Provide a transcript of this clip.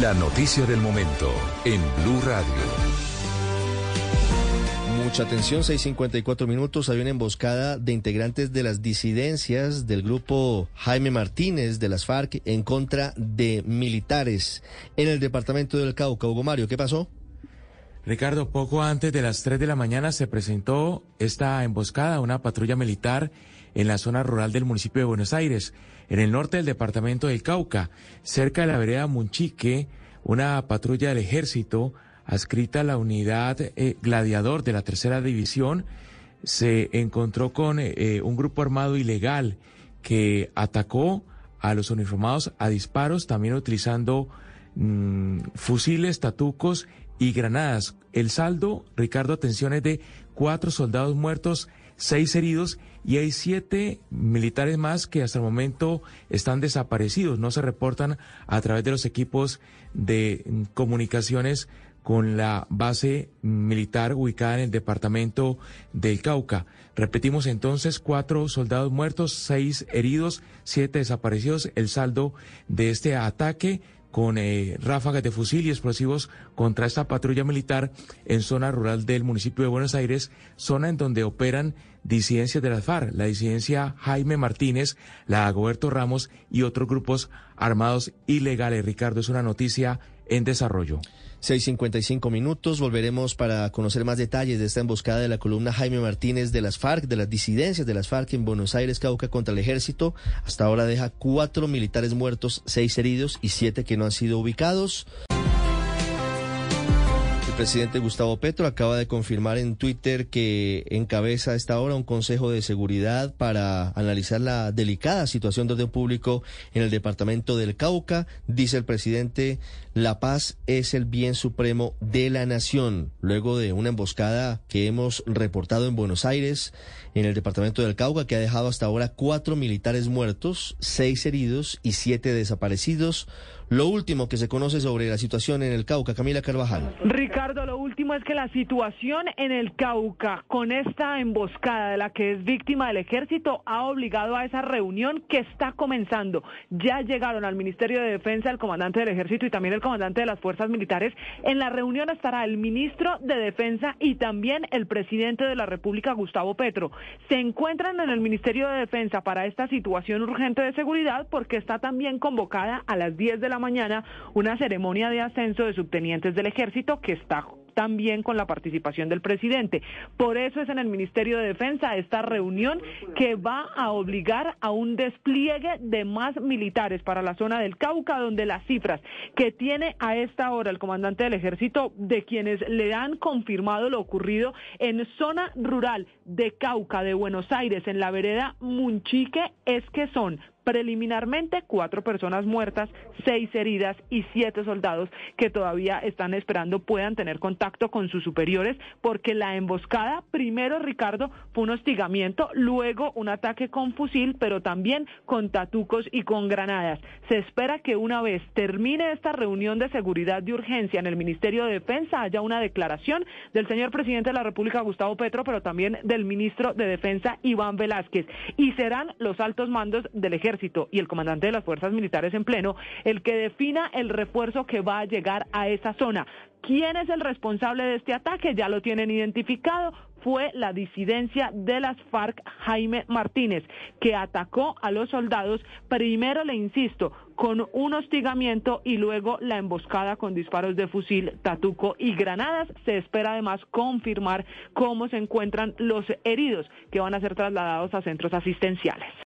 La noticia del momento en Blue Radio. Mucha atención, 6.54 minutos. Hay una emboscada de integrantes de las disidencias del grupo Jaime Martínez de las FARC en contra de militares en el departamento del Cauca. Hugo Mario, ¿qué pasó? Ricardo, poco antes de las 3 de la mañana se presentó esta emboscada, una patrulla militar en la zona rural del municipio de Buenos Aires, en el norte del departamento del Cauca, cerca de la vereda Munchique, una patrulla del ejército adscrita a la unidad eh, gladiador de la tercera división, se encontró con eh, eh, un grupo armado ilegal que atacó a los uniformados a disparos, también utilizando mm, fusiles, tatucos y granadas. El saldo, Ricardo, atención, es de cuatro soldados muertos, seis heridos y hay siete militares más que hasta el momento están desaparecidos. No se reportan a través de los equipos de comunicaciones con la base militar ubicada en el departamento del Cauca. Repetimos entonces, cuatro soldados muertos, seis heridos, siete desaparecidos. El saldo de este ataque con eh, ráfagas de fusil y explosivos contra esta patrulla militar en zona rural del municipio de Buenos Aires, zona en donde operan disidencias de la FARC, la disidencia Jaime Martínez, la Agoberto Ramos y otros grupos armados ilegales. Ricardo, es una noticia en desarrollo. 6.55 minutos. Volveremos para conocer más detalles de esta emboscada de la columna Jaime Martínez de las FARC, de las disidencias de las FARC en Buenos Aires, Cauca, contra el ejército. Hasta ahora deja cuatro militares muertos, seis heridos y siete que no han sido ubicados. Presidente Gustavo Petro acaba de confirmar en Twitter que encabeza a esta hora un consejo de seguridad para analizar la delicada situación de orden público en el departamento del Cauca. Dice el presidente, la paz es el bien supremo de la nación. Luego de una emboscada que hemos reportado en Buenos Aires, en el departamento del Cauca, que ha dejado hasta ahora cuatro militares muertos, seis heridos y siete desaparecidos. Lo último que se conoce sobre la situación en el Cauca, Camila Carvajal. Ricardo, lo último es que la situación en el Cauca, con esta emboscada de la que es víctima del ejército, ha obligado a esa reunión que está comenzando. Ya llegaron al Ministerio de Defensa el comandante del ejército y también el comandante de las fuerzas militares. En la reunión estará el ministro de Defensa y también el presidente de la República, Gustavo Petro. Se encuentran en el Ministerio de Defensa para esta situación urgente de seguridad porque está también convocada a las 10 de la mañana una ceremonia de ascenso de subtenientes del ejército que está también con la participación del presidente. Por eso es en el Ministerio de Defensa esta reunión que va a obligar a un despliegue de más militares para la zona del Cauca, donde las cifras que tiene a esta hora el comandante del ejército de quienes le han confirmado lo ocurrido en zona rural de Cauca, de Buenos Aires, en la vereda Munchique, es que son preliminarmente cuatro personas muertas, seis heridas y siete soldados que todavía están esperando puedan tener contacto con sus superiores porque la emboscada, primero Ricardo, fue un hostigamiento, luego un ataque con fusil, pero también con tatucos y con granadas. Se espera que una vez termine esta reunión de seguridad de urgencia en el Ministerio de Defensa haya una declaración del señor presidente de la República, Gustavo Petro, pero también del ministro de Defensa, Iván Velázquez, y serán los altos mandos del y el comandante de las fuerzas militares en pleno el que defina el refuerzo que va a llegar a esa zona. ¿Quién es el responsable de este ataque? Ya lo tienen identificado. Fue la disidencia de las FARC, Jaime Martínez, que atacó a los soldados, primero, le insisto, con un hostigamiento y luego la emboscada con disparos de fusil, tatuco y granadas. Se espera además confirmar cómo se encuentran los heridos que van a ser trasladados a centros asistenciales.